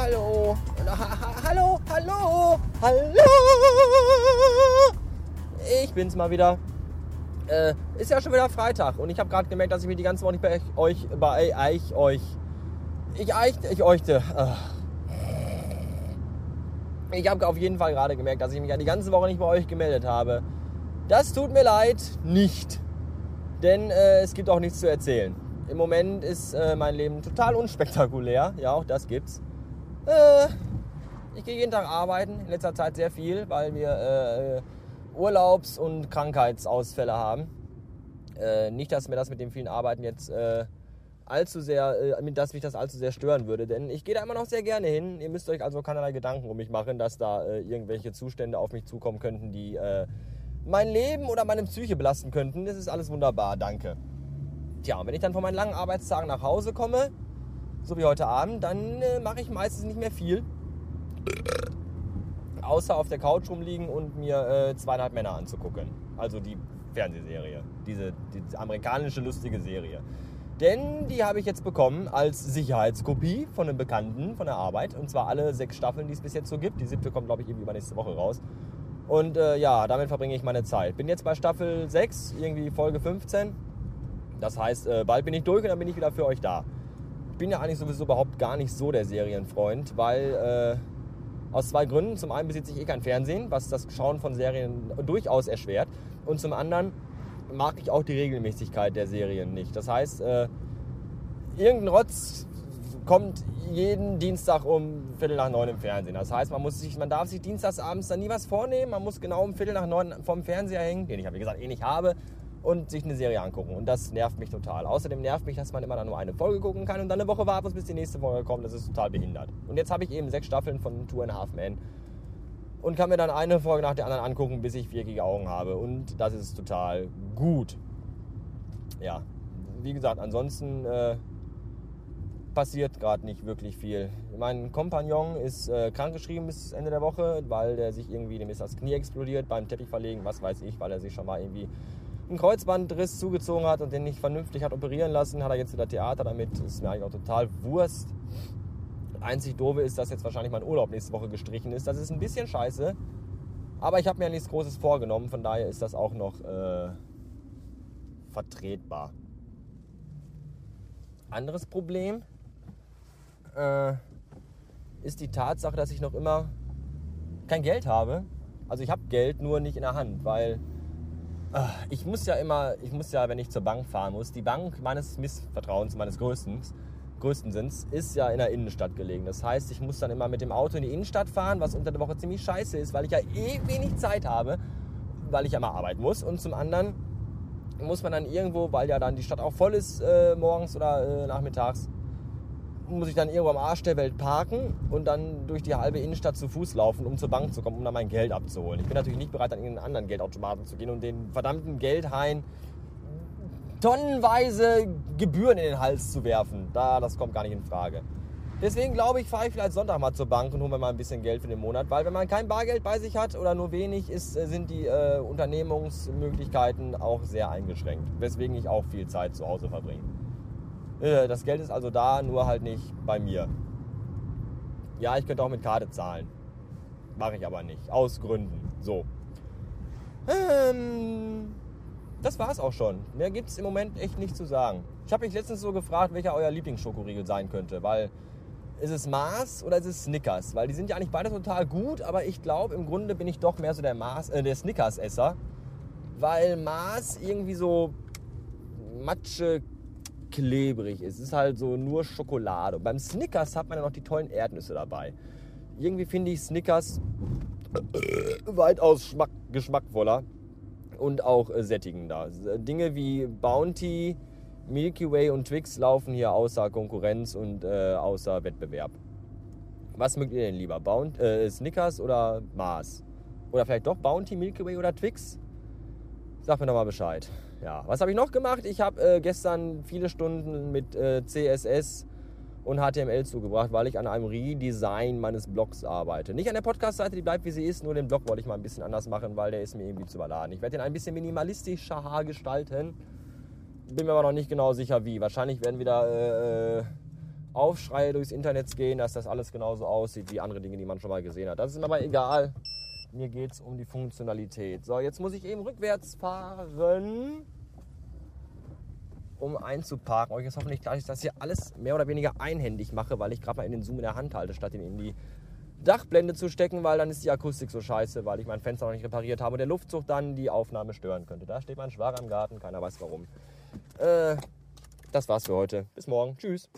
Hallo! Ich bin's mal wieder. Äh, ist ja schon wieder Freitag und ich habe gerade gemerkt, dass ich mich die ganze Woche nicht bei euch, bei euch, euch, ich eichte, ich euchte. Ich habe auf jeden Fall gerade gemerkt, dass ich mich ja die ganze Woche nicht bei euch gemeldet habe. Das tut mir leid, nicht. Denn äh, es gibt auch nichts zu erzählen. Im Moment ist äh, mein Leben total unspektakulär. Ja, auch das gibt's. Äh, ich gehe jeden Tag arbeiten, in letzter Zeit sehr viel, weil wir äh, Urlaubs- und Krankheitsausfälle haben. Äh, nicht, dass mir das mit dem vielen Arbeiten jetzt äh, allzu sehr, äh, dass mich das allzu sehr stören würde, denn ich gehe da immer noch sehr gerne hin. Ihr müsst euch also keinerlei Gedanken um mich machen, dass da äh, irgendwelche Zustände auf mich zukommen könnten, die äh, mein Leben oder meine Psyche belasten könnten. Das ist alles wunderbar, danke. Tja, und wenn ich dann von meinen langen Arbeitstagen nach Hause komme, so wie heute Abend, dann äh, mache ich meistens nicht mehr viel. Außer auf der Couch rumliegen und mir äh, zweieinhalb Männer anzugucken. Also die Fernsehserie. Diese, diese amerikanische lustige Serie. Denn die habe ich jetzt bekommen als Sicherheitskopie von einem Bekannten von der Arbeit. Und zwar alle sechs Staffeln, die es bis jetzt so gibt. Die siebte kommt, glaube ich, irgendwie nächste Woche raus. Und äh, ja, damit verbringe ich meine Zeit. Bin jetzt bei Staffel 6, irgendwie Folge 15. Das heißt, äh, bald bin ich durch und dann bin ich wieder für euch da. Ich bin ja eigentlich sowieso überhaupt gar nicht so der Serienfreund, weil äh, aus zwei Gründen. Zum einen besitze ich eh kein Fernsehen, was das Schauen von Serien durchaus erschwert. Und zum anderen mag ich auch die Regelmäßigkeit der Serien nicht. Das heißt, äh, irgendein Rotz kommt jeden Dienstag um Viertel nach neun im Fernsehen. Das heißt, man, muss sich, man darf sich dienstagsabends dann nie was vornehmen. Man muss genau um Viertel nach neun vom Fernseher hängen, den ich, wie gesagt, eh nicht habe, und sich eine Serie angucken. Und das nervt mich total. Außerdem nervt mich, dass man immer dann nur eine Folge gucken kann und dann eine Woche warten muss, bis die nächste Folge kommt. Das ist total behindert. Und jetzt habe ich eben sechs Staffeln von Two and a Half Men und kann mir dann eine Folge nach der anderen angucken, bis ich viereckige Augen habe. Und das ist total gut. Ja, wie gesagt, ansonsten äh, passiert gerade nicht wirklich viel. Mein Kompagnon ist äh, krankgeschrieben bis Ende der Woche, weil der sich irgendwie, dem ist das Knie explodiert beim Teppichverlegen, was weiß ich, weil er sich schon mal irgendwie einen Kreuzbandriss zugezogen hat und den nicht vernünftig hat operieren lassen, hat er jetzt wieder Theater damit. Ist mir eigentlich auch total Wurst. Einzig doofe ist, dass jetzt wahrscheinlich mein Urlaub nächste Woche gestrichen ist. Das ist ein bisschen scheiße. Aber ich habe mir ja nichts Großes vorgenommen, von daher ist das auch noch äh, vertretbar. Anderes Problem äh, ist die Tatsache, dass ich noch immer kein Geld habe. Also ich habe Geld, nur nicht in der Hand, weil ich muss ja immer, ich muss ja, wenn ich zur Bank fahren muss, die Bank meines Missvertrauens, meines größten, größten Sinns, ist ja in der Innenstadt gelegen. Das heißt, ich muss dann immer mit dem Auto in die Innenstadt fahren, was unter der Woche ziemlich scheiße ist, weil ich ja eh wenig Zeit habe, weil ich ja mal arbeiten muss. Und zum anderen muss man dann irgendwo, weil ja dann die Stadt auch voll ist äh, morgens oder äh, nachmittags, muss ich dann irgendwo am Arsch der Welt parken und dann durch die halbe Innenstadt zu Fuß laufen, um zur Bank zu kommen, um dann mein Geld abzuholen. Ich bin natürlich nicht bereit, an irgendeinen anderen Geldautomaten zu gehen und den verdammten Geldhain tonnenweise Gebühren in den Hals zu werfen. Da, das kommt gar nicht in Frage. Deswegen glaube ich, fahre ich vielleicht Sonntag mal zur Bank und hole mir mal ein bisschen Geld für den Monat, weil wenn man kein Bargeld bei sich hat oder nur wenig, ist, äh, sind die äh, Unternehmungsmöglichkeiten auch sehr eingeschränkt. Weswegen ich auch viel Zeit zu Hause verbringe. Äh, das Geld ist also da, nur halt nicht bei mir. Ja, ich könnte auch mit Karte zahlen. Mache ich aber nicht. Aus Gründen. So. Ähm, das war's auch schon. Mehr gibt's im Moment echt nicht zu sagen. Ich habe mich letztens so gefragt, welcher euer Lieblingsschokoriegel sein könnte, weil ist es Mars oder ist es Snickers? Weil die sind ja eigentlich beide total gut, aber ich glaube, im Grunde bin ich doch mehr so der, äh, der Snickers-Esser. Weil Mars irgendwie so Matsche klebrig ist. Es ist halt so nur Schokolade. Beim Snickers hat man ja noch die tollen Erdnüsse dabei. Irgendwie finde ich Snickers weitaus geschmackvoller und auch äh, sättigender. Dinge wie Bounty, Milky Way und Twix laufen hier außer Konkurrenz und äh, außer Wettbewerb. Was mögt ihr denn lieber? Bounty, äh, Snickers oder Mars? Oder vielleicht doch Bounty, Milky Way oder Twix? Sag mir doch mal Bescheid. Ja, was habe ich noch gemacht? Ich habe äh, gestern viele Stunden mit äh, CSS und HTML zugebracht, weil ich an einem Redesign meines Blogs arbeite. Nicht an der Podcast-Seite, die bleibt wie sie ist, nur den Blog wollte ich mal ein bisschen anders machen, weil der ist mir irgendwie zu überladen. Ich werde den ein bisschen minimalistischer gestalten. Bin mir aber noch nicht genau sicher wie. Wahrscheinlich werden wieder äh, Aufschreie durchs Internet gehen, dass das alles genauso aussieht wie andere Dinge, die man schon mal gesehen hat. Das ist mir aber egal. Mir geht es um die Funktionalität. So, jetzt muss ich eben rückwärts fahren, um einzuparken. Euch ist hoffentlich klar, dass ich das hier alles mehr oder weniger einhändig mache, weil ich gerade mal in den Zoom in der Hand halte, statt ihn in die Dachblende zu stecken, weil dann ist die Akustik so scheiße, weil ich mein Fenster noch nicht repariert habe und der Luftzug dann die Aufnahme stören könnte. Da steht mein Schwager im Garten, keiner weiß warum. Äh, das war's für heute. Bis morgen. Tschüss.